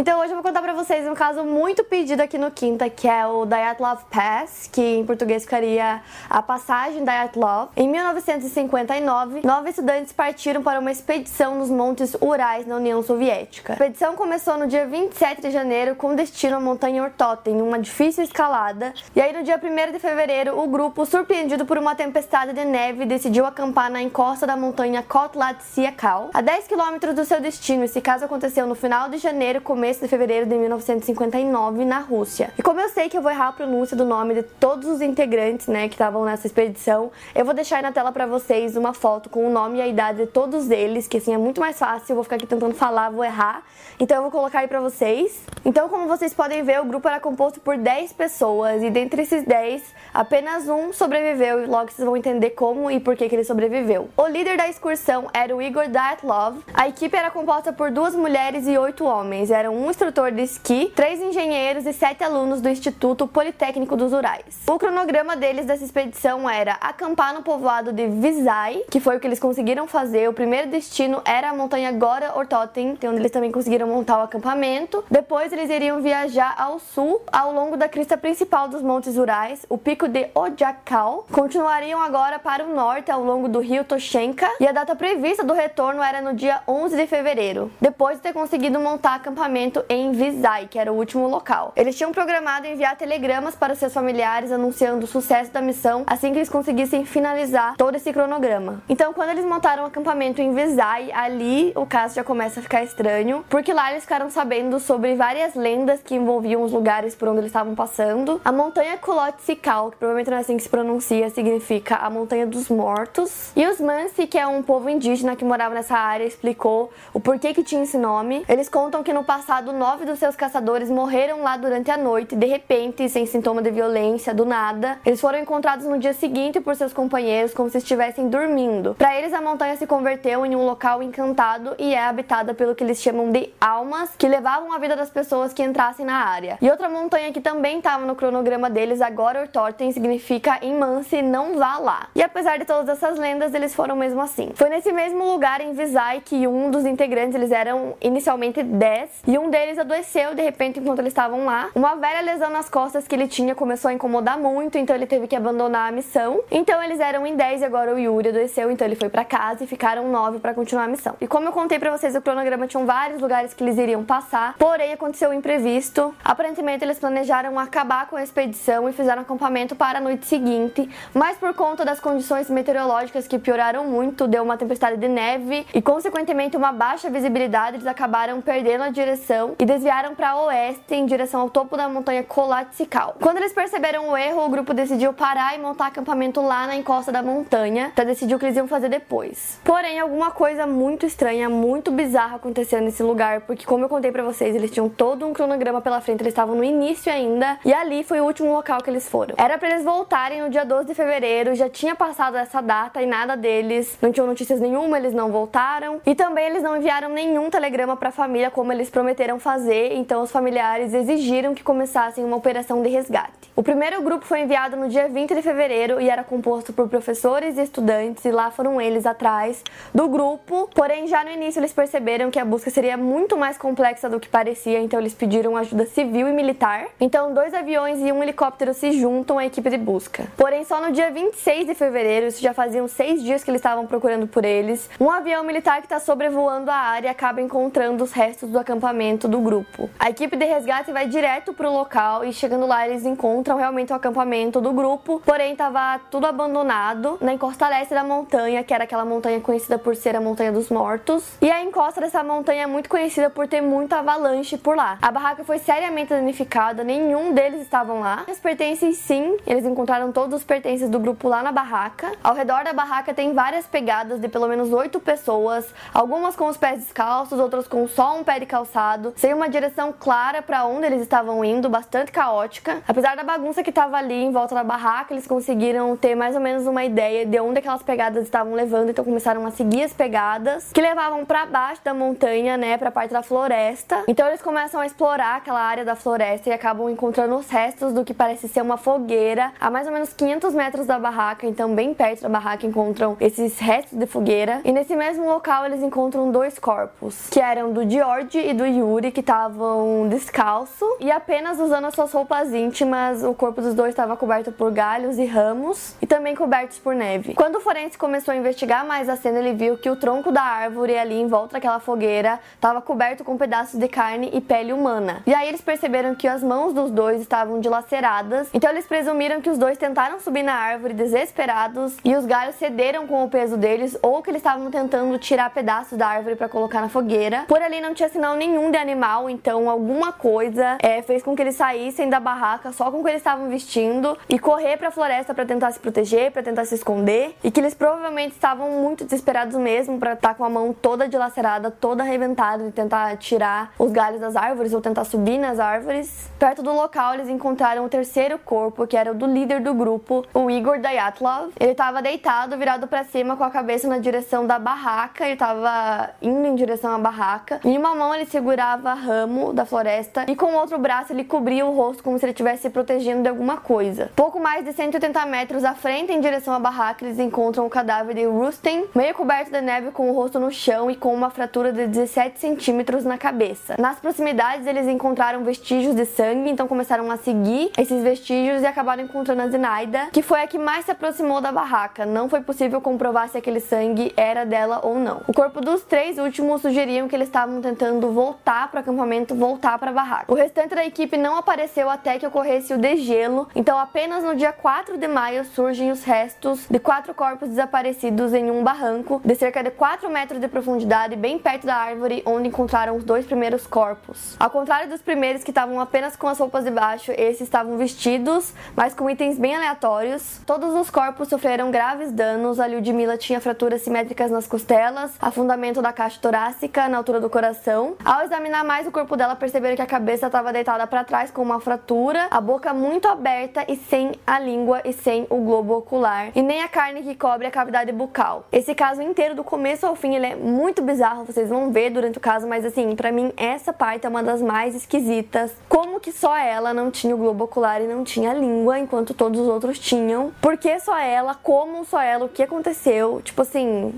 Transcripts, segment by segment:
Então hoje eu vou contar pra vocês um caso muito pedido aqui no Quinta, que é o Dyatlov Pass, que em português ficaria a passagem Dyatlov. Em 1959, nove estudantes partiram para uma expedição nos Montes Urais na União Soviética. A expedição começou no dia 27 de janeiro com destino à montanha Ortoten, uma difícil escalada. E aí no dia 1 de fevereiro, o grupo, surpreendido por uma tempestade de neve, decidiu acampar na encosta da montanha Kotlatsiakal, a 10 quilômetros do seu destino. Esse caso aconteceu no final de janeiro, começo começo de fevereiro de 1959 na Rússia. E como eu sei que eu vou errar a pronúncia do nome de todos os integrantes, né, que estavam nessa expedição, eu vou deixar aí na tela para vocês uma foto com o nome e a idade de todos eles, que assim é muito mais fácil, eu vou ficar aqui tentando falar, vou errar. Então eu vou colocar aí para vocês. Então, como vocês podem ver, o grupo era composto por 10 pessoas e dentre esses 10, apenas um sobreviveu e logo vocês vão entender como e por que, que ele sobreviveu. O líder da excursão era o Igor Dyatlov. A equipe era composta por duas mulheres e oito homens. Eram um instrutor de esqui, três engenheiros e sete alunos do Instituto Politécnico dos Urais. O cronograma deles dessa expedição era acampar no povoado de Vizai, que foi o que eles conseguiram fazer. O primeiro destino era a montanha Gora Ortoten, onde eles também conseguiram montar o acampamento. Depois eles iriam viajar ao sul, ao longo da crista principal dos Montes Urais, o pico de Ojakal. Continuariam agora para o norte, ao longo do rio Toshenka, e a data prevista do retorno era no dia 11 de fevereiro, depois de ter conseguido montar acampamento em Vizai, que era o último local. Eles tinham programado enviar telegramas para seus familiares anunciando o sucesso da missão assim que eles conseguissem finalizar todo esse cronograma. Então, quando eles montaram o um acampamento em Vizai, ali o caso já começa a ficar estranho, porque lá eles ficaram sabendo sobre várias lendas que envolviam os lugares por onde eles estavam passando. A montanha Kulotsikal, que provavelmente não é assim que se pronuncia, significa a montanha dos mortos. E os Mansi, que é um povo indígena que morava nessa área, explicou o porquê que tinha esse nome. Eles contam que no passado passado, nove dos seus caçadores morreram lá durante a noite, de repente, sem sintoma de violência, do nada. Eles foram encontrados no dia seguinte por seus companheiros, como se estivessem dormindo. Para eles, a montanha se converteu em um local encantado e é habitada pelo que eles chamam de almas, que levavam a vida das pessoas que entrassem na área. E outra montanha que também estava no cronograma deles, agora Ortorten, significa em Mansi, não vá lá. E apesar de todas essas lendas, eles foram mesmo assim. Foi nesse mesmo lugar em Visay que um dos integrantes, eles eram inicialmente 10, e um deles adoeceu de repente enquanto eles estavam lá. Uma velha lesão nas costas que ele tinha começou a incomodar muito, então ele teve que abandonar a missão. Então eles eram em 10 e agora o Yuri adoeceu, então ele foi para casa e ficaram 9 para continuar a missão. E como eu contei para vocês, o cronograma tinha vários lugares que eles iriam passar, porém aconteceu o um imprevisto. Aparentemente eles planejaram acabar com a expedição e fizeram acampamento para a noite seguinte, mas por conta das condições meteorológicas que pioraram muito, deu uma tempestade de neve e consequentemente uma baixa visibilidade, eles acabaram perdendo a direção direção e desviaram para oeste em direção ao topo da montanha Colatsical. Quando eles perceberam o erro, o grupo decidiu parar e montar acampamento lá na encosta da montanha para decidir o que eles iam fazer depois. Porém, alguma coisa muito estranha, muito bizarra aconteceu nesse lugar, porque como eu contei para vocês, eles tinham todo um cronograma pela frente, eles estavam no início ainda, e ali foi o último local que eles foram. Era para eles voltarem no dia 12 de fevereiro, já tinha passado essa data e nada deles, não tinham notícias nenhuma, eles não voltaram, e também eles não enviaram nenhum telegrama para a família como eles prometeram fazer, então os familiares exigiram que começassem uma operação de resgate. O primeiro grupo foi enviado no dia 20 de fevereiro e era composto por professores e estudantes, e lá foram eles atrás do grupo. Porém, já no início eles perceberam que a busca seria muito mais complexa do que parecia, então eles pediram ajuda civil e militar. Então, dois aviões e um helicóptero se juntam à equipe de busca. Porém, só no dia 26 de fevereiro, isso já faziam seis dias que eles estavam procurando por eles, um avião militar que está sobrevoando a área acaba encontrando os restos do acampamento do grupo. A equipe de resgate vai direto para o local e chegando lá eles encontram realmente o acampamento do grupo, porém estava tudo abandonado na encosta leste da montanha, que era aquela montanha conhecida por ser a Montanha dos Mortos. E a encosta dessa montanha é muito conhecida por ter muita avalanche por lá. A barraca foi seriamente danificada, nenhum deles estavam lá. Os pertences sim, eles encontraram todos os pertences do grupo lá na barraca. Ao redor da barraca tem várias pegadas de pelo menos oito pessoas, algumas com os pés descalços, outras com só um pé de calçado sem uma direção clara para onde eles estavam indo, bastante caótica. Apesar da bagunça que estava ali em volta da barraca, eles conseguiram ter mais ou menos uma ideia de onde aquelas pegadas estavam levando, então começaram a seguir as pegadas que levavam para baixo da montanha, né, para parte da floresta. Então eles começam a explorar aquela área da floresta e acabam encontrando os restos do que parece ser uma fogueira a mais ou menos 500 metros da barraca, então bem perto da barraca encontram esses restos de fogueira. E nesse mesmo local eles encontram dois corpos, que eram do George e do Yuri, que estavam descalço e apenas usando as suas roupas íntimas. O corpo dos dois estava coberto por galhos e ramos e também cobertos por neve. Quando o forense começou a investigar mais a cena, ele viu que o tronco da árvore ali em volta daquela fogueira estava coberto com pedaços de carne e pele humana. E aí eles perceberam que as mãos dos dois estavam dilaceradas, então eles presumiram que os dois tentaram subir na árvore desesperados e os galhos cederam com o peso deles ou que eles estavam tentando tirar pedaços da árvore para colocar na fogueira. Por ali não tinha sinal nenhum de animal, então alguma coisa é, fez com que eles saíssem da barraca só com o que eles estavam vestindo e correr para a floresta para tentar se proteger, para tentar se esconder e que eles provavelmente estavam muito desesperados mesmo para estar tá com a mão toda dilacerada, toda arrebentada de tentar tirar os galhos das árvores ou tentar subir nas árvores. Perto do local eles encontraram o terceiro corpo, que era o do líder do grupo, o Igor Dyatlov. Ele estava deitado, virado para cima com a cabeça na direção da barraca, ele estava indo em direção à barraca. Em uma mão ele segurava ramo da floresta e com o outro braço ele cobria o rosto como se ele estivesse se protegendo de alguma coisa. Pouco mais de 180 metros à frente, em direção à barraca, eles encontram o cadáver de Rustin, meio coberto de neve com o rosto no chão e com uma fratura de 17 centímetros na cabeça. Nas proximidades, eles encontraram vestígios de sangue, então começaram a seguir esses vestígios e acabaram encontrando a Zinaida, que foi a que mais se aproximou da barraca. Não foi possível comprovar se aquele sangue era dela ou não. O corpo dos três últimos sugeriam que eles estavam tentando voltar para o acampamento, voltar para a barraca. O restante da equipe não apareceu até que ocorresse o degelo, então apenas no dia 4 de maio surgem os restos de quatro corpos desaparecidos em um barranco de cerca de 4 metros de profundidade, bem perto da árvore onde encontraram os dois primeiros corpos. Ao contrário dos primeiros que estavam apenas com as roupas de baixo, esses estavam vestidos, mas com itens bem aleatórios. Todos os corpos sofreram graves danos. A Lyudmila tinha fraturas simétricas nas costelas, afundamento da caixa torácica na altura do coração. Ao examinar mais o corpo dela, perceberam que a cabeça estava deitada para trás com uma fratura, a boca muito aberta e sem a língua e sem o globo ocular, e nem a carne que cobre a cavidade bucal. Esse caso inteiro, do começo ao fim, ele é muito bizarro, vocês vão ver durante o caso, mas assim, para mim essa parte é uma das mais esquisitas. Como que só ela não tinha o globo ocular e não tinha a língua, enquanto todos os outros tinham? Por que só ela? Como só ela? O que aconteceu? Tipo assim,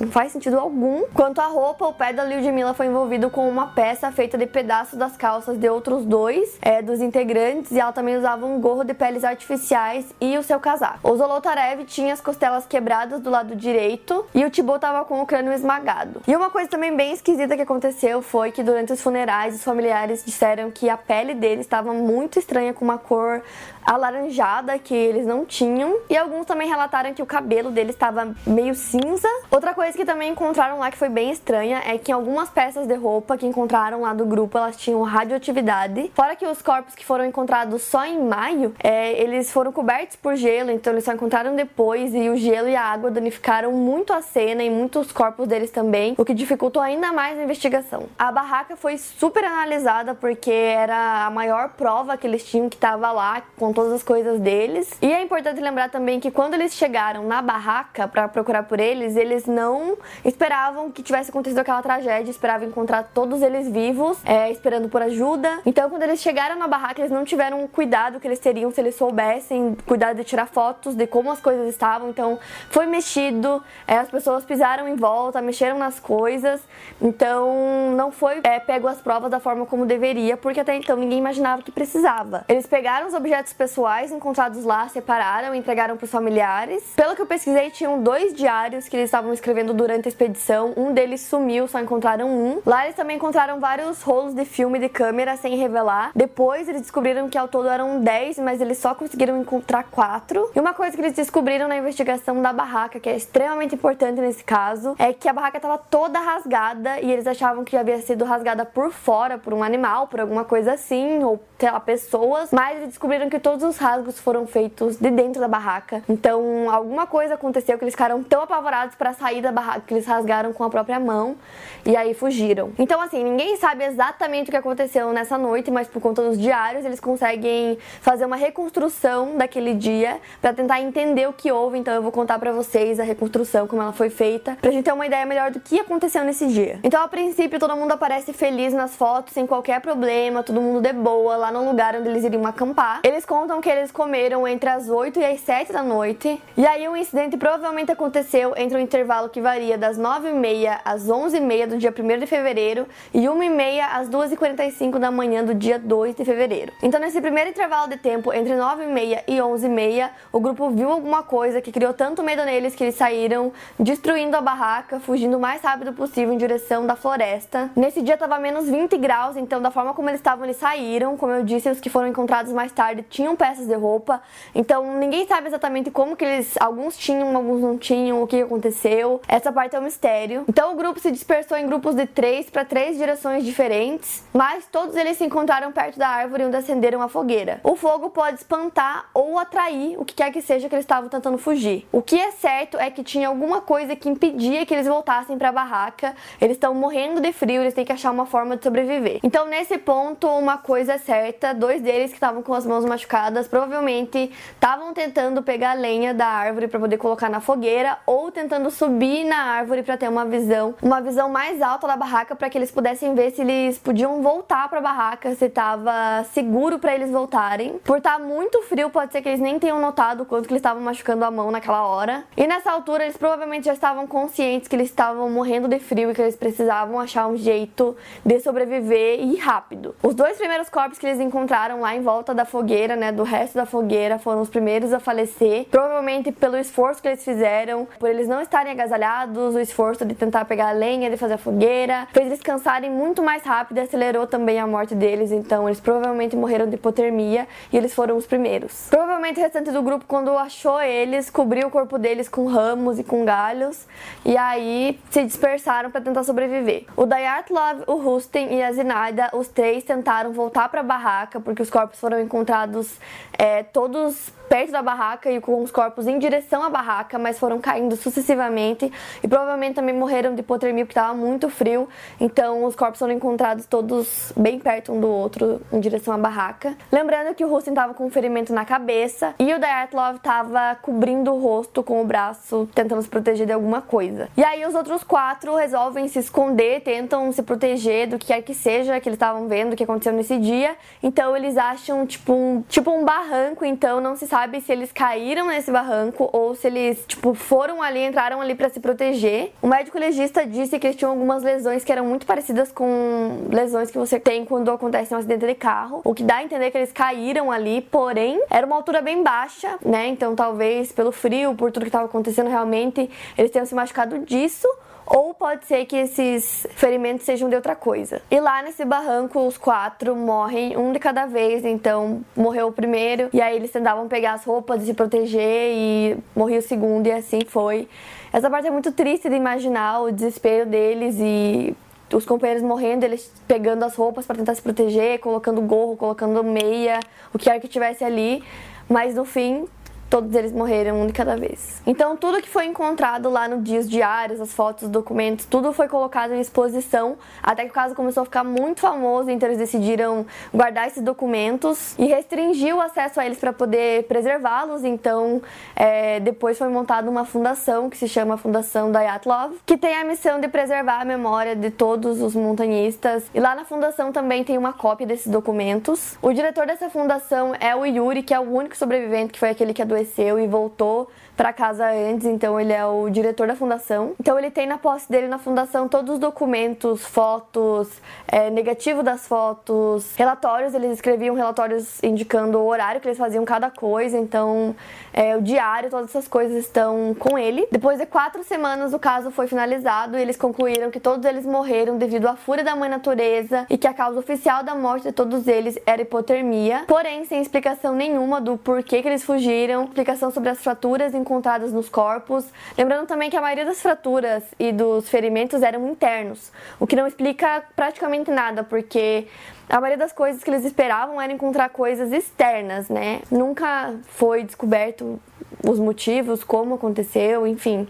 não faz sentido algum. Quanto à roupa, o pé da Lyudmila foi envolvido com uma peça feita de pedaços das calças de outros dois é, dos integrantes e ela também usava um gorro de peles artificiais e o seu casaco. O Zolotarev tinha as costelas quebradas do lado direito e o Thibaut tava com o crânio esmagado. E uma coisa também bem esquisita que aconteceu foi que durante os funerais os familiares disseram que a pele dele estava muito estranha com uma cor alaranjada que eles não tinham e alguns também relataram que o cabelo dele estava meio cinza. Outra coisa coisa que também encontraram lá que foi bem estranha é que algumas peças de roupa que encontraram lá do grupo elas tinham radioatividade. Fora que os corpos que foram encontrados só em maio, é, eles foram cobertos por gelo, então eles só encontraram depois e o gelo e a água danificaram muito a cena e muitos corpos deles também, o que dificultou ainda mais a investigação. A barraca foi super analisada porque era a maior prova que eles tinham que estava lá com todas as coisas deles. E é importante lembrar também que quando eles chegaram na barraca para procurar por eles, eles não não esperavam que tivesse acontecido aquela tragédia, esperavam encontrar todos eles vivos, é, esperando por ajuda. Então, quando eles chegaram na barraca, eles não tiveram o cuidado que eles teriam se eles soubessem, cuidado de tirar fotos de como as coisas estavam. Então, foi mexido, é, as pessoas pisaram em volta, mexeram nas coisas. Então, não foi é, pego as provas da forma como deveria, porque até então ninguém imaginava que precisava. Eles pegaram os objetos pessoais encontrados lá, separaram entregaram para os familiares. Pelo que eu pesquisei, tinham dois diários que eles estavam escrevendo durante a expedição. Um deles sumiu, só encontraram um. Lá eles também encontraram vários rolos de filme de câmera sem revelar. Depois eles descobriram que ao todo eram 10, mas eles só conseguiram encontrar 4. E uma coisa que eles descobriram na investigação da barraca, que é extremamente importante nesse caso, é que a barraca estava toda rasgada e eles achavam que havia sido rasgada por fora, por um animal, por alguma coisa assim, ou sei lá, pessoas, mas eles descobriram que todos os rasgos foram feitos de dentro da barraca. Então, alguma coisa aconteceu que eles ficaram tão apavorados para sair da barraca que eles rasgaram com a própria mão e aí fugiram. Então, assim, ninguém sabe exatamente o que aconteceu nessa noite, mas por conta dos diários eles conseguem fazer uma reconstrução daquele dia para tentar entender o que houve. Então, eu vou contar para vocês a reconstrução, como ela foi feita, pra gente ter uma ideia melhor do que aconteceu nesse dia. Então, a princípio, todo mundo aparece feliz nas fotos, sem qualquer problema, todo mundo de boa, lá no lugar onde eles iriam acampar. Eles contam que eles comeram entre as 8 e as 7 da noite. E aí, o incidente provavelmente aconteceu entre um intervalo que varia das 9h30 às 11h30 do dia 1 de fevereiro e 1h30 às 2h45 da manhã do dia 2 de fevereiro. Então, nesse primeiro intervalo de tempo, entre 9h30 e 11h30, o grupo viu alguma coisa que criou tanto medo neles que eles saíram destruindo a barraca, fugindo o mais rápido possível em direção da floresta. Nesse dia estava menos 20 graus, então, da forma como eles estavam, eles saíram. Como eu disse, os que foram encontrados mais tarde tinham peças de roupa, então ninguém sabe exatamente como que eles. Alguns tinham, alguns não tinham, o que aconteceu. Essa parte é um mistério. Então, o grupo se dispersou em grupos de três para três direções diferentes, mas todos eles se encontraram perto da árvore onde acenderam a fogueira. O fogo pode espantar ou atrair o que quer que seja que eles estavam tentando fugir. O que é certo é que tinha alguma coisa que impedia que eles voltassem para a barraca. Eles estão morrendo de frio, eles têm que achar uma forma de sobreviver. Então, nesse ponto, uma coisa é certa: dois deles que estavam com as mãos machucadas provavelmente estavam tentando pegar lenha da árvore para poder colocar na fogueira ou tentando subir na árvore para ter uma visão, uma visão mais alta da barraca para que eles pudessem ver se eles podiam voltar para a barraca, se estava seguro para eles voltarem. Por estar tá muito frio, pode ser que eles nem tenham notado o quanto que eles estavam machucando a mão naquela hora. E nessa altura, eles provavelmente já estavam conscientes que eles estavam morrendo de frio e que eles precisavam achar um jeito de sobreviver e rápido. Os dois primeiros corpos que eles encontraram lá em volta da fogueira, né, do resto da fogueira, foram os primeiros a falecer, provavelmente pelo esforço que eles fizeram, por eles não estarem agasalhados, o esforço de tentar pegar a lenha, de fazer a fogueira, fez eles cansarem muito mais rápido e acelerou também a morte deles, então eles provavelmente morreram de hipotermia e eles foram os primeiros. Provavelmente o restante do grupo, quando achou eles, cobriu o corpo deles com ramos e com galhos e aí se dispersaram para tentar sobreviver. O Love, o Rustin e a Zinaida, os três tentaram voltar para a barraca porque os corpos foram encontrados é, todos perto da barraca e com os corpos em direção à barraca, mas foram caindo sucessivamente e provavelmente também morreram de hipotermia porque estava muito frio. Então os corpos foram encontrados todos bem perto um do outro em direção à barraca. Lembrando que o Rustin estava com um ferimento na cabeça e o Dyatlov estava cobrindo o rosto com o braço, tentando se proteger de alguma coisa. E aí os outros quatro resolvem se esconder, tentam se proteger do que quer que seja que eles estavam vendo, que aconteceu nesse dia. Então eles acham tipo um, tipo um barranco, então não se sabe se eles caíram nesse barranco ou se eles, tipo, foram ali, entraram ali para se proteger. O médico legista disse que eles tinham algumas lesões que eram muito parecidas com lesões que você tem quando acontece um acidente de carro, o que dá a entender que eles caíram ali, porém, era uma altura bem baixa, né? Então, talvez pelo frio, por tudo que estava acontecendo realmente, eles tenham se machucado disso ou pode ser que esses ferimentos sejam de outra coisa. E lá nesse barranco, os quatro morrem um de cada vez, então morreu o primeiro, e aí eles tentavam pegar as roupas e se proteger, e morria o segundo, e assim foi. Essa parte é muito triste de imaginar o desespero deles e os companheiros morrendo, eles pegando as roupas para tentar se proteger, colocando gorro, colocando meia, o que quer que tivesse ali. Mas no fim, todos eles morreram um de cada vez. Então, tudo que foi encontrado lá no dias diários, as fotos, os documentos, tudo foi colocado em exposição, até que o caso começou a ficar muito famoso, então eles decidiram guardar esses documentos e restringir o acesso a eles para poder preservá-los. Então, é, depois foi montada uma fundação que se chama Fundação Dyatlov, que tem a missão de preservar a memória de todos os montanhistas. E lá na fundação também tem uma cópia desses documentos. O diretor dessa fundação é o Yuri, que é o único sobrevivente, que foi aquele que adoeceu adoeceu e voltou para casa antes, então ele é o diretor da fundação. Então ele tem na posse dele na fundação todos os documentos, fotos, é, negativo das fotos, relatórios. Eles escreviam relatórios indicando o horário que eles faziam cada coisa, então é, o diário, todas essas coisas estão com ele. Depois de quatro semanas o caso foi finalizado e eles concluíram que todos eles morreram devido à fúria da mãe natureza e que a causa oficial da morte de todos eles era hipotermia, porém sem explicação nenhuma do porquê que eles fugiram, explicação sobre as fraturas encontradas nos corpos. Lembrando também que a maioria das fraturas e dos ferimentos eram internos, o que não explica praticamente nada, porque a maioria das coisas que eles esperavam era encontrar coisas externas, né? Nunca foi descoberto os motivos, como aconteceu, enfim.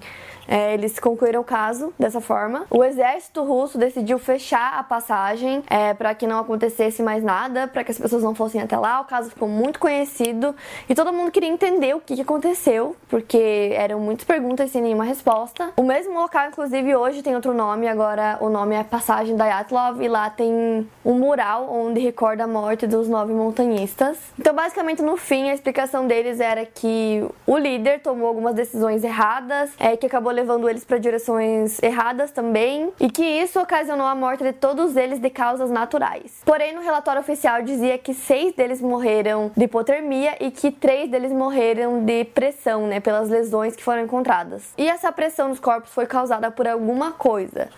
É, eles concluíram o caso dessa forma. O exército russo decidiu fechar a passagem é, para que não acontecesse mais nada, para que as pessoas não fossem até lá. O caso ficou muito conhecido e todo mundo queria entender o que, que aconteceu, porque eram muitas perguntas sem nenhuma resposta. O mesmo local, inclusive, hoje tem outro nome, agora o nome é Passagem da Yatlov e lá tem um mural onde recorda a morte dos nove montanhistas. Então, basicamente, no fim, a explicação deles era que o líder tomou algumas decisões erradas, é, que acabou levando eles para direções erradas também, e que isso ocasionou a morte de todos eles de causas naturais. Porém, no relatório oficial dizia que seis deles morreram de hipotermia e que três deles morreram de pressão, né, pelas lesões que foram encontradas. E essa pressão nos corpos foi causada por alguma coisa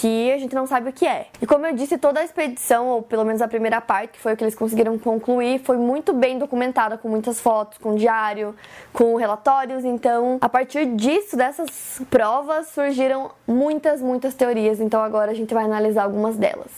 que a gente não sabe o que é. E como eu disse, toda a expedição, ou pelo menos a primeira parte, que foi o que eles conseguiram concluir, foi muito bem documentada, com muitas fotos, com diário, com relatórios. Então, a partir disso, dessas provas, surgiram muitas, muitas teorias. Então, agora a gente vai analisar algumas delas.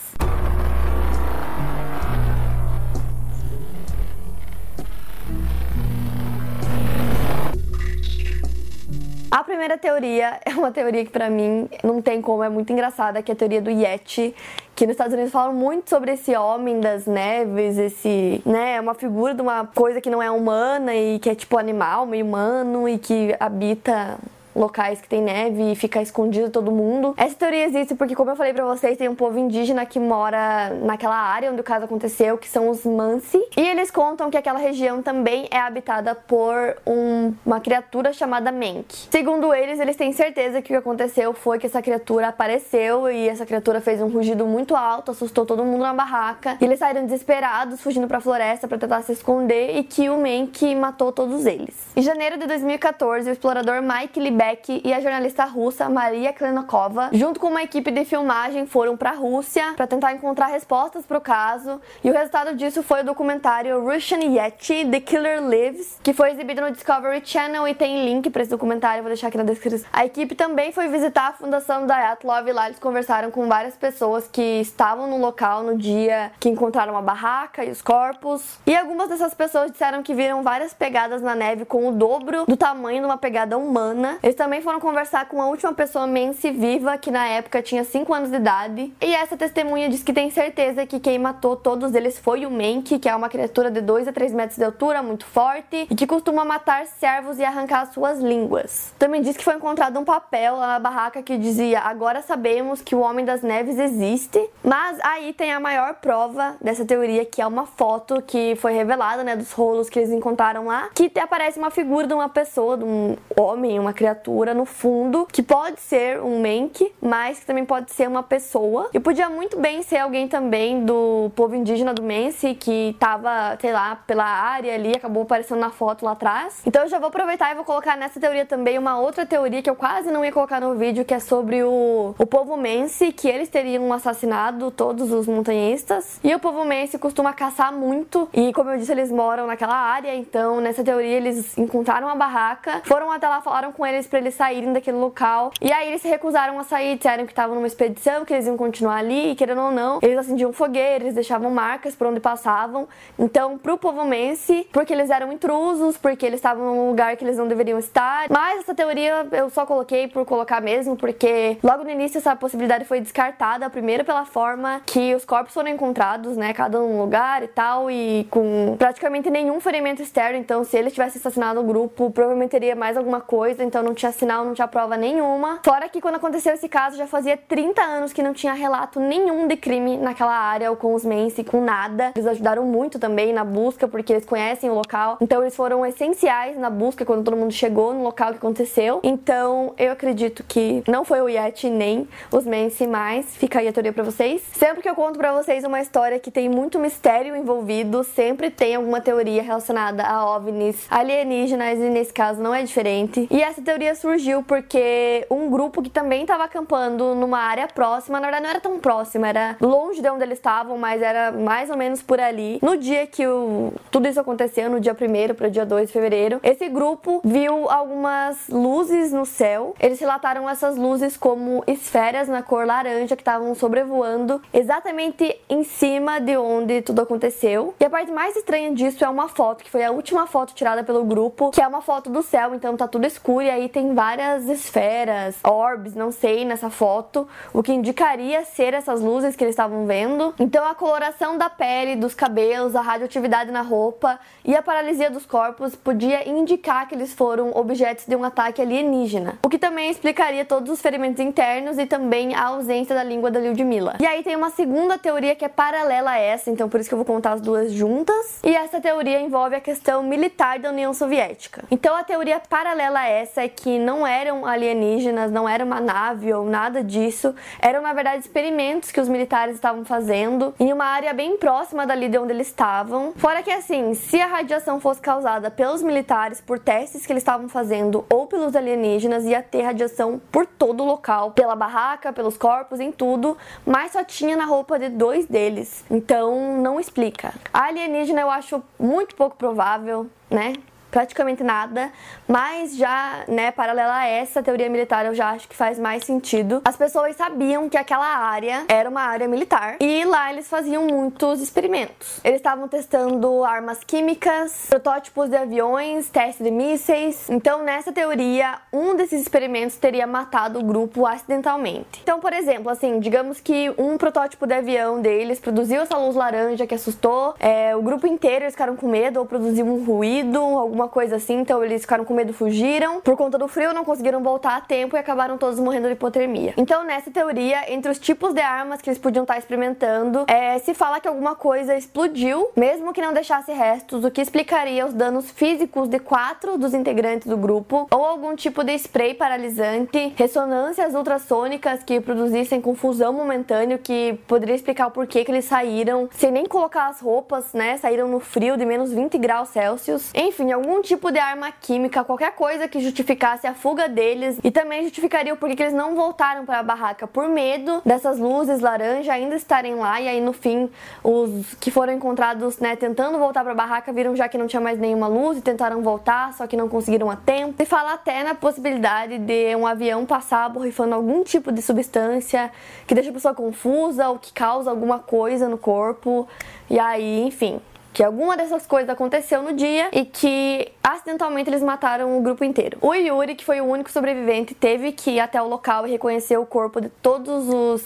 A primeira teoria é uma teoria que para mim não tem como, é muito engraçada, que é a teoria do Yeti, que nos Estados Unidos falam muito sobre esse homem das neves, esse, né, é uma figura de uma coisa que não é humana e que é tipo animal, meio humano e que habita locais que tem neve e fica escondido todo mundo. Essa teoria existe porque, como eu falei para vocês, tem um povo indígena que mora naquela área onde o caso aconteceu, que são os Mansi, e eles contam que aquela região também é habitada por um, uma criatura chamada Menk. Segundo eles, eles têm certeza que o que aconteceu foi que essa criatura apareceu e essa criatura fez um rugido muito alto, assustou todo mundo na barraca, e eles saíram desesperados, fugindo para a floresta para tentar se esconder e que o Menk matou todos eles. Em janeiro de 2014, o explorador Mike Liber Beck e a jornalista russa Maria Klenokova, junto com uma equipe de filmagem, foram para a Rússia para tentar encontrar respostas para o caso. E o resultado disso foi o documentário Russian Yeti: The Killer Lives, que foi exibido no Discovery Channel e tem link para esse documentário, vou deixar aqui na descrição. A equipe também foi visitar a fundação da Yatlov e lá eles conversaram com várias pessoas que estavam no local no dia que encontraram a barraca e os corpos. E algumas dessas pessoas disseram que viram várias pegadas na neve com o dobro do tamanho de uma pegada humana. Eles também foram conversar com a última pessoa mense viva, que na época tinha 5 anos de idade. E essa testemunha diz que tem certeza que quem matou todos eles foi o Menk, que é uma criatura de 2 a 3 metros de altura, muito forte, e que costuma matar servos e arrancar suas línguas. Também diz que foi encontrado um papel lá na barraca que dizia: Agora sabemos que o Homem das Neves existe. Mas aí tem a maior prova dessa teoria, que é uma foto que foi revelada, né, dos rolos que eles encontraram lá, que aparece uma figura de uma pessoa, de um homem, uma criatura criatura no fundo, que pode ser um Menk, mas que também pode ser uma pessoa. E podia muito bem ser alguém também do povo indígena do Mense, que tava, sei lá, pela área ali, acabou aparecendo na foto lá atrás. Então eu já vou aproveitar e vou colocar nessa teoria também uma outra teoria que eu quase não ia colocar no vídeo, que é sobre o, o povo Mense, que eles teriam assassinado todos os montanhistas. E o povo Mense costuma caçar muito, e como eu disse, eles moram naquela área, então nessa teoria eles encontraram uma barraca, foram até lá, falaram com eles para eles saírem daquele local. E aí eles se recusaram a sair, disseram que estavam numa expedição, que eles iam continuar ali, e querendo ou não, eles acendiam fogueiras, deixavam marcas por onde passavam. Então, pro povo mense, porque eles eram intrusos, porque eles estavam num lugar que eles não deveriam estar. Mas essa teoria eu só coloquei por colocar mesmo, porque logo no início essa possibilidade foi descartada, primeiro pela forma que os corpos foram encontrados, né, cada um lugar e tal, e com praticamente nenhum ferimento externo. Então, se eles tivessem assassinado o grupo, provavelmente teria mais alguma coisa, então não tinha sinal, não tinha prova nenhuma. Fora que quando aconteceu esse caso, já fazia 30 anos que não tinha relato nenhum de crime naquela área, ou com os Mense, com nada. Eles ajudaram muito também na busca, porque eles conhecem o local. Então eles foram essenciais na busca quando todo mundo chegou no local que aconteceu. Então eu acredito que não foi o Yeti nem os Mense, mas fica aí a teoria pra vocês. Sempre que eu conto pra vocês uma história que tem muito mistério envolvido, sempre tem alguma teoria relacionada a OVNIs, alienígenas, e nesse caso não é diferente. E essa teoria surgiu porque um grupo que também estava acampando numa área próxima, na verdade não era tão próxima, era longe de onde eles estavam, mas era mais ou menos por ali. No dia que o, tudo isso aconteceu, no dia 1 para o dia 2 de fevereiro, esse grupo viu algumas luzes no céu. Eles relataram essas luzes como esferas na cor laranja que estavam sobrevoando exatamente em cima de onde tudo aconteceu. E a parte mais estranha disso é uma foto, que foi a última foto tirada pelo grupo, que é uma foto do céu, então tá tudo escuro e aí tem tem várias esferas, orbes, não sei, nessa foto, o que indicaria ser essas luzes que eles estavam vendo. Então a coloração da pele, dos cabelos, a radioatividade na roupa e a paralisia dos corpos podia indicar que eles foram objetos de um ataque alienígena, o que também explicaria todos os ferimentos internos e também a ausência da língua da Lyudmila. E aí tem uma segunda teoria que é paralela a essa, então por isso que eu vou contar as duas juntas. E essa teoria envolve a questão militar da União Soviética. Então a teoria paralela a essa é que não eram alienígenas, não era uma nave ou nada disso, eram na verdade experimentos que os militares estavam fazendo em uma área bem próxima dali de onde eles estavam. Fora que assim, se a radiação fosse causada pelos militares por testes que eles estavam fazendo ou pelos alienígenas, ia ter radiação por todo o local, pela barraca, pelos corpos, em tudo, mas só tinha na roupa de dois deles. Então não explica. A alienígena eu acho muito pouco provável, né? Praticamente nada, mas já, né, paralela a essa teoria militar, eu já acho que faz mais sentido. As pessoas sabiam que aquela área era uma área militar e lá eles faziam muitos experimentos. Eles estavam testando armas químicas, protótipos de aviões, testes de mísseis. Então, nessa teoria, um desses experimentos teria matado o grupo acidentalmente. Então, por exemplo, assim, digamos que um protótipo de avião deles produziu essa luz laranja que assustou, é, o grupo inteiro eles ficaram com medo ou produziu um ruído, alguma alguma coisa assim, então eles ficaram com medo, fugiram. Por conta do frio, não conseguiram voltar a tempo e acabaram todos morrendo de hipotermia. Então, nessa teoria, entre os tipos de armas que eles podiam estar experimentando, é, se fala que alguma coisa explodiu, mesmo que não deixasse restos, o que explicaria os danos físicos de quatro dos integrantes do grupo, ou algum tipo de spray paralisante, ressonâncias ultrassônicas que produzissem confusão momentânea, que poderia explicar o porquê que eles saíram sem nem colocar as roupas, né? Saíram no frio de menos 20 graus Celsius. Enfim, algum algum tipo de arma química, qualquer coisa que justificasse a fuga deles e também justificaria o porquê que eles não voltaram para a barraca por medo dessas luzes laranja ainda estarem lá e aí no fim os que foram encontrados, né, tentando voltar para a barraca viram já que não tinha mais nenhuma luz e tentaram voltar, só que não conseguiram a tempo. E fala até na possibilidade de um avião passar borrifando algum tipo de substância que deixa a pessoa confusa ou que causa alguma coisa no corpo. E aí, enfim, que alguma dessas coisas aconteceu no dia e que acidentalmente eles mataram o grupo inteiro. O Yuri, que foi o único sobrevivente, teve que ir até o local e reconhecer o corpo de todos os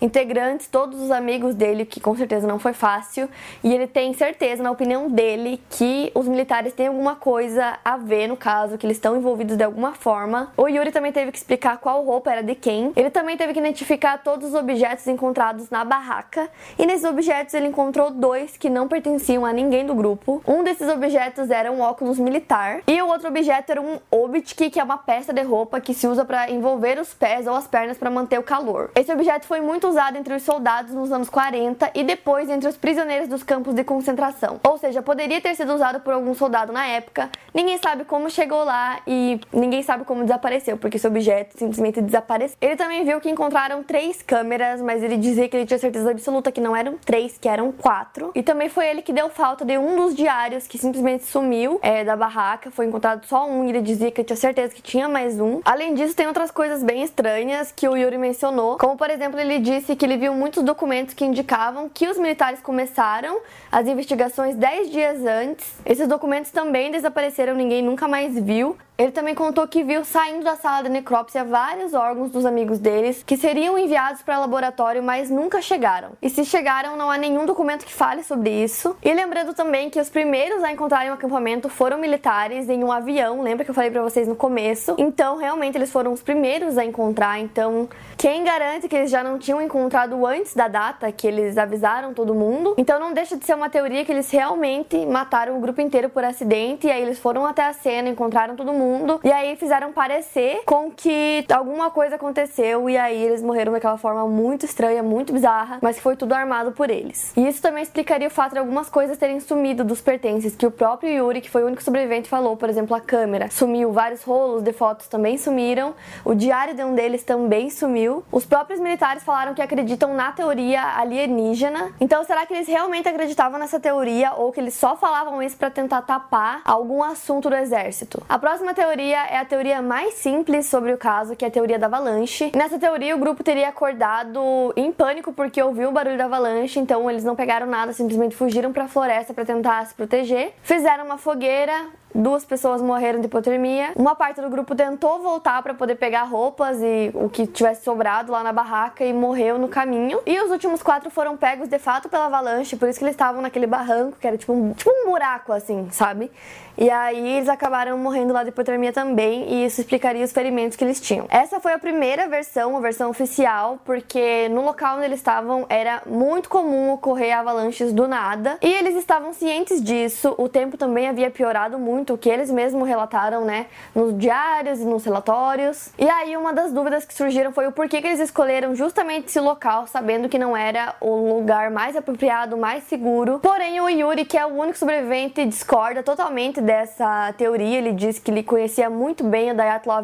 integrantes, todos os amigos dele, que com certeza não foi fácil, e ele tem certeza, na opinião dele, que os militares têm alguma coisa a ver no caso, que eles estão envolvidos de alguma forma. O Yuri também teve que explicar qual roupa era de quem. Ele também teve que identificar todos os objetos encontrados na barraca, e nesses objetos ele encontrou dois que não pertenciam a ninguém do grupo. Um desses objetos era um óculos militar, e o outro objeto era um obitki, que é uma peça de roupa que se usa para envolver os pés ou as pernas para manter o calor. Esse objeto foi muito usado entre os soldados nos anos 40 e depois entre os prisioneiros dos campos de concentração. Ou seja, poderia ter sido usado por algum soldado na época, ninguém sabe como chegou lá e ninguém sabe como desapareceu, porque esse objeto simplesmente desapareceu. Ele também viu que encontraram três câmeras, mas ele dizia que ele tinha certeza absoluta que não eram três, que eram quatro. E também foi ele que deu falta de um dos diários que simplesmente sumiu é, da barraca, foi encontrado só um e ele dizia que tinha certeza que tinha mais um. Além disso, tem outras coisas bem estranhas que o Yuri mencionou, como por exemplo, ele disse disse que ele viu muitos documentos que indicavam que os militares começaram as investigações 10 dias antes. Esses documentos também desapareceram, ninguém nunca mais viu. Ele também contou que viu saindo da sala de necrópsia vários órgãos dos amigos deles que seriam enviados para laboratório, mas nunca chegaram. E se chegaram, não há nenhum documento que fale sobre isso. E lembrando também que os primeiros a encontrarem o acampamento foram militares em um avião, lembra que eu falei para vocês no começo? Então, realmente eles foram os primeiros a encontrar. Então, quem garante que eles já não tinham encontrado antes da data que eles avisaram todo mundo? Então, não deixa de ser uma teoria que eles realmente mataram o grupo inteiro por acidente e aí eles foram até a cena, encontraram todo mundo. E aí fizeram parecer com que alguma coisa aconteceu e aí eles morreram daquela forma muito estranha, muito bizarra, mas foi tudo armado por eles. E isso também explicaria o fato de algumas coisas terem sumido dos pertences, que o próprio Yuri, que foi o único sobrevivente, falou. Por exemplo, a câmera sumiu, vários rolos de fotos também sumiram, o diário de um deles também sumiu. Os próprios militares falaram que acreditam na teoria alienígena. Então, será que eles realmente acreditavam nessa teoria ou que eles só falavam isso para tentar tapar algum assunto do exército? A próxima teoria é a teoria mais simples sobre o caso, que é a teoria da avalanche. Nessa teoria, o grupo teria acordado em pânico porque ouviu o barulho da avalanche, então eles não pegaram nada, simplesmente fugiram para a floresta para tentar se proteger. Fizeram uma fogueira, duas pessoas morreram de hipotermia. Uma parte do grupo tentou voltar para poder pegar roupas e o que tivesse sobrado lá na barraca e morreu no caminho. E os últimos quatro foram pegos de fato pela avalanche, por isso que eles estavam naquele barranco, que era tipo um, tipo um buraco assim, sabe? E aí eles acabaram morrendo lá de hipotermia também, e isso explicaria os ferimentos que eles tinham. Essa foi a primeira versão, a versão oficial, porque no local onde eles estavam era muito comum ocorrer avalanches do nada, e eles estavam cientes disso. O tempo também havia piorado muito, o que eles mesmos relataram, né, nos diários e nos relatórios. E aí uma das dúvidas que surgiram foi o porquê que eles escolheram justamente esse local, sabendo que não era o lugar mais apropriado, mais seguro. Porém, o Yuri, que é o único sobrevivente, discorda totalmente dessa teoria. Ele disse que ele conhecia muito bem o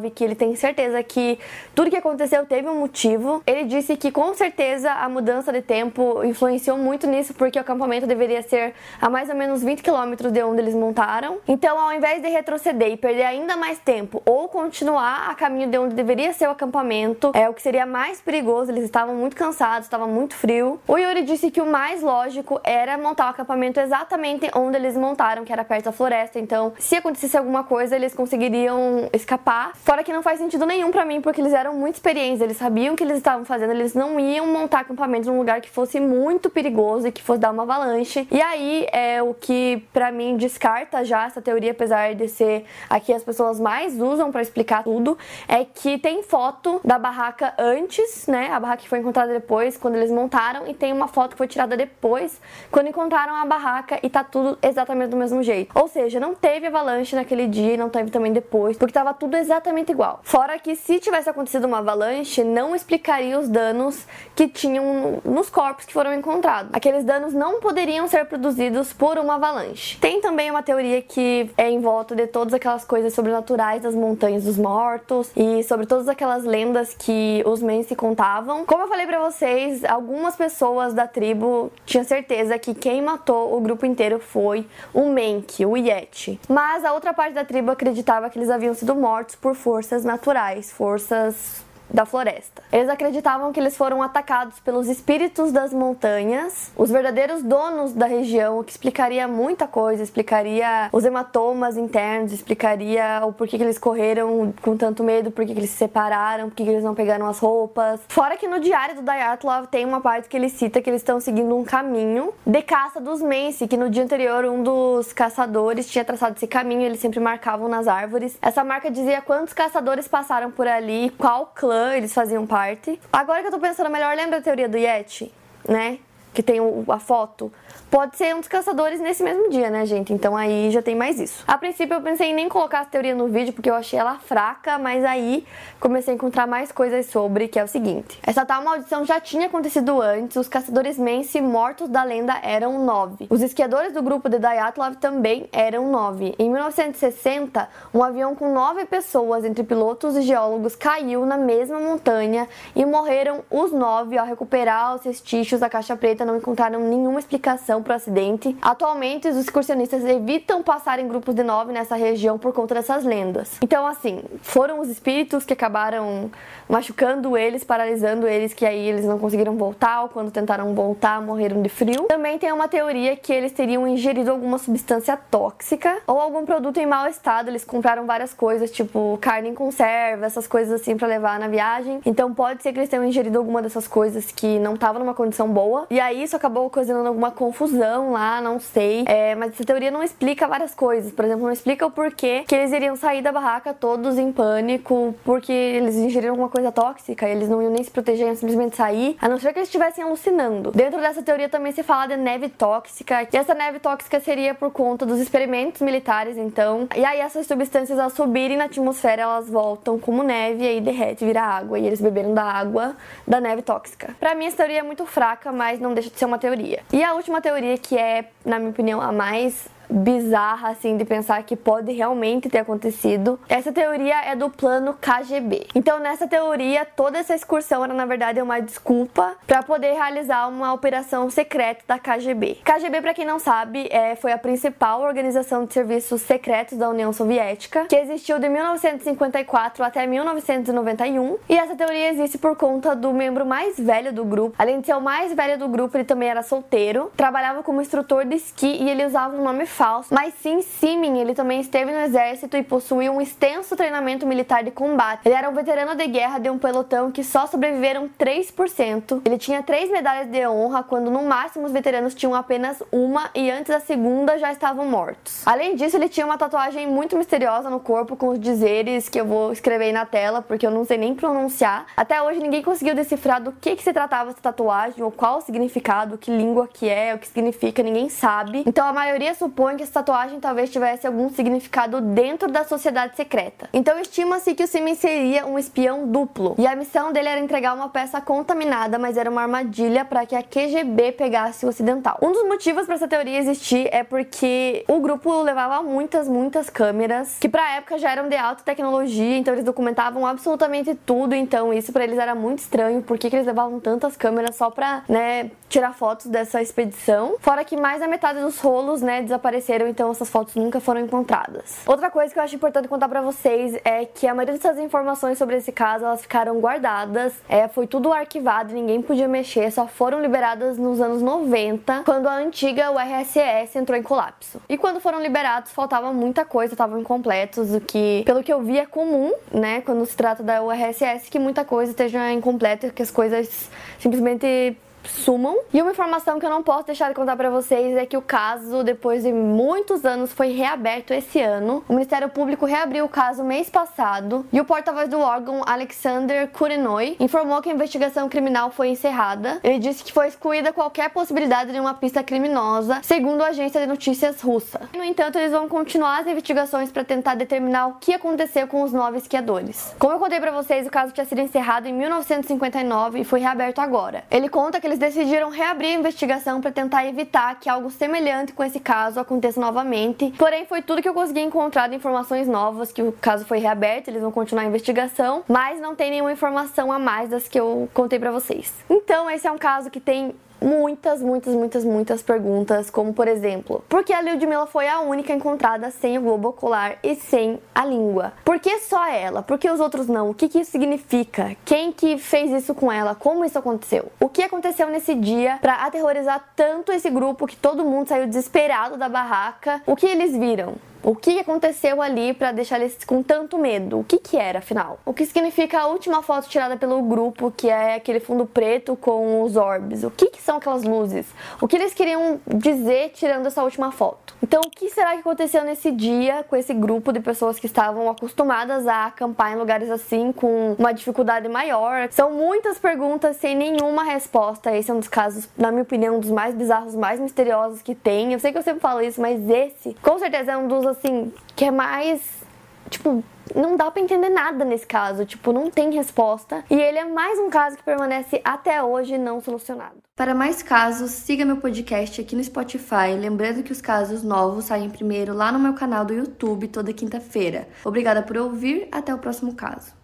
e que ele tem certeza que tudo que aconteceu teve um motivo. Ele disse que com certeza a mudança de tempo influenciou muito nisso, porque o acampamento deveria ser a mais ou menos 20 quilômetros de onde eles montaram. Então, ao invés de retroceder e perder ainda mais tempo ou continuar a caminho de onde deveria ser o acampamento, é o que seria mais perigoso. Eles estavam muito cansados, estava muito frio. O Yuri disse que o mais lógico era montar o acampamento exatamente onde eles montaram, que era perto da floresta. Então, se acontecesse alguma coisa, eles conseguiriam escapar. Fora que não faz sentido nenhum para mim, porque eles eram muito experientes, eles sabiam o que eles estavam fazendo, eles não iam montar acampamento num lugar que fosse muito perigoso e que fosse dar uma avalanche. E aí é o que para mim descarta já essa teoria, apesar de ser a que as pessoas mais usam para explicar tudo, é que tem foto da barraca antes, né? A barraca que foi encontrada depois, quando eles montaram, e tem uma foto que foi tirada depois, quando encontraram a barraca e tá tudo exatamente do mesmo jeito. Ou seja, não teve avalanche naquele dia não teve também depois, porque tava tudo exatamente igual. Fora que se tivesse acontecido uma avalanche, não explicaria os danos que tinham nos corpos que foram encontrados. Aqueles danos não poderiam ser produzidos por uma avalanche. Tem também uma teoria que é em volta de todas aquelas coisas sobrenaturais das montanhas dos mortos e sobre todas aquelas lendas que os mens se contavam. Como eu falei para vocês, algumas pessoas da tribo tinham certeza que quem matou o grupo inteiro foi o Menk, o Yeti. Mas a outra parte da tribo acreditava que eles haviam sido mortos por forças naturais, forças da floresta. Eles acreditavam que eles foram atacados pelos espíritos das montanhas, os verdadeiros donos da região, o que explicaria muita coisa, explicaria os hematomas internos, explicaria o porquê que eles correram com tanto medo, porquê que eles se separaram, porquê que eles não pegaram as roupas. Fora que no diário do Dyatlov tem uma parte que ele cita que eles estão seguindo um caminho de caça dos Menci, que no dia anterior um dos caçadores tinha traçado esse caminho, eles sempre marcavam nas árvores. Essa marca dizia quantos caçadores passaram por ali, qual clã eles faziam parte. Agora que eu tô pensando melhor, lembra a teoria do Yeti, né? Que tem a foto pode ser um dos caçadores nesse mesmo dia, né, gente? Então aí já tem mais isso. A princípio eu pensei em nem colocar a teoria no vídeo porque eu achei ela fraca, mas aí comecei a encontrar mais coisas sobre, que é o seguinte. Essa tal maldição já tinha acontecido antes, os caçadores Mense mortos da lenda eram nove. Os esquiadores do grupo de Dyatlov também eram nove. Em 1960, um avião com nove pessoas, entre pilotos e geólogos, caiu na mesma montanha e morreram os nove ao recuperar os vestígios da caixa preta, não encontraram nenhuma explicação para o acidente. Atualmente, os excursionistas evitam passar em grupos de nove nessa região por conta dessas lendas. Então, assim, foram os espíritos que acabaram machucando eles, paralisando eles, que aí eles não conseguiram voltar, ou quando tentaram voltar, morreram de frio. Também tem uma teoria que eles teriam ingerido alguma substância tóxica ou algum produto em mau estado. Eles compraram várias coisas, tipo carne em conserva, essas coisas assim para levar na viagem. Então pode ser que eles tenham ingerido alguma dessas coisas que não estavam numa condição boa. E aí isso acabou ocasionando alguma confusão confusão lá, não sei. É, mas essa teoria não explica várias coisas. Por exemplo, não explica o porquê que eles iriam sair da barraca todos em pânico, porque eles ingeriram alguma coisa tóxica eles não iam nem se proteger, iam simplesmente sair, a não ser que eles estivessem alucinando. Dentro dessa teoria também se fala de neve tóxica, e essa neve tóxica seria por conta dos experimentos militares, então. E aí essas substâncias ao subirem na atmosfera, elas voltam como neve e aí derrete, vira água, e eles beberam da água da neve tóxica. Para mim essa teoria é muito fraca, mas não deixa de ser uma teoria. E a última teoria que é, na minha opinião, a mais bizarra, assim, de pensar que pode realmente ter acontecido. Essa teoria é do plano KGB. Então, nessa teoria, toda essa excursão era, na verdade, uma desculpa para poder realizar uma operação secreta da KGB. KGB, para quem não sabe, é, foi a principal organização de serviços secretos da União Soviética, que existiu de 1954 até 1991. E essa teoria existe por conta do membro mais velho do grupo. Além de ser o mais velho do grupo, ele também era solteiro, trabalhava como instrutor de esqui e ele usava um nome falso, mas sim Simin, ele também esteve no exército e possuía um extenso treinamento militar de combate. Ele era um veterano de guerra de um pelotão que só sobreviveram 3%. Ele tinha três medalhas de honra, quando no máximo os veteranos tinham apenas uma e antes da segunda já estavam mortos. Além disso, ele tinha uma tatuagem muito misteriosa no corpo com os dizeres que eu vou escrever na tela, porque eu não sei nem pronunciar. Até hoje ninguém conseguiu decifrar do que, que se tratava essa tatuagem, ou qual o significado, que língua que é, o que significa, ninguém sabe. Então a maioria supõe que essa tatuagem talvez tivesse algum significado dentro da sociedade secreta. Então estima-se que o Siemens seria um espião duplo, e a missão dele era entregar uma peça contaminada, mas era uma armadilha para que a QGB pegasse o ocidental. Um dos motivos para essa teoria existir é porque o grupo levava muitas, muitas câmeras, que pra época já eram de alta tecnologia, então eles documentavam absolutamente tudo, então isso para eles era muito estranho, por que, que eles levavam tantas câmeras só pra, né, tirar fotos dessa expedição. Fora que mais da metade dos rolos, né, desapareceram, então essas fotos nunca foram encontradas. Outra coisa que eu acho importante contar para vocês é que a maioria dessas informações sobre esse caso, elas ficaram guardadas, é, foi tudo arquivado, ninguém podia mexer, só foram liberadas nos anos 90, quando a antiga URSS entrou em colapso. E quando foram liberados, faltava muita coisa, estavam incompletos, o que, pelo que eu vi, é comum, né, quando se trata da URSS, que muita coisa esteja incompleta, que as coisas simplesmente sumam. E uma informação que eu não posso deixar de contar para vocês é que o caso, depois de muitos anos, foi reaberto esse ano. O Ministério Público reabriu o caso mês passado e o porta-voz do órgão, Alexander Kurenoi, informou que a investigação criminal foi encerrada. Ele disse que foi excluída qualquer possibilidade de uma pista criminosa, segundo a agência de notícias russa. No entanto, eles vão continuar as investigações para tentar determinar o que aconteceu com os nove esquiadores. Como eu contei para vocês, o caso tinha sido encerrado em 1959 e foi reaberto agora. Ele conta que eles eles decidiram reabrir a investigação para tentar evitar que algo semelhante com esse caso aconteça novamente. Porém, foi tudo que eu consegui encontrar de informações novas que o caso foi reaberto, eles vão continuar a investigação, mas não tem nenhuma informação a mais das que eu contei para vocês. Então, esse é um caso que tem muitas, muitas, muitas, muitas perguntas, como por exemplo, por que a Lyudmila foi a única encontrada sem o globo ocular e sem a língua? Por que só ela? Por que os outros não? O que, que isso significa? Quem que fez isso com ela? Como isso aconteceu? O que aconteceu nesse dia para aterrorizar tanto esse grupo que todo mundo saiu desesperado da barraca? O que eles viram? O que aconteceu ali para deixar eles com tanto medo? O que que era, afinal? O que significa a última foto tirada pelo grupo, que é aquele fundo preto com os orbes? O que que são aquelas luzes? O que eles queriam dizer tirando essa última foto? Então, o que será que aconteceu nesse dia com esse grupo de pessoas que estavam acostumadas a acampar em lugares assim com uma dificuldade maior? São muitas perguntas sem nenhuma resposta. Esse é um dos casos, na minha opinião, um dos mais bizarros, mais misteriosos que tem. Eu sei que eu sempre falo isso, mas esse, com certeza, é um dos assim, que é mais. Tipo, não dá para entender nada nesse caso, tipo, não tem resposta. E ele é mais um caso que permanece até hoje não solucionado. Para mais casos, siga meu podcast aqui no Spotify, lembrando que os casos novos saem primeiro lá no meu canal do YouTube toda quinta-feira. Obrigada por ouvir, até o próximo caso.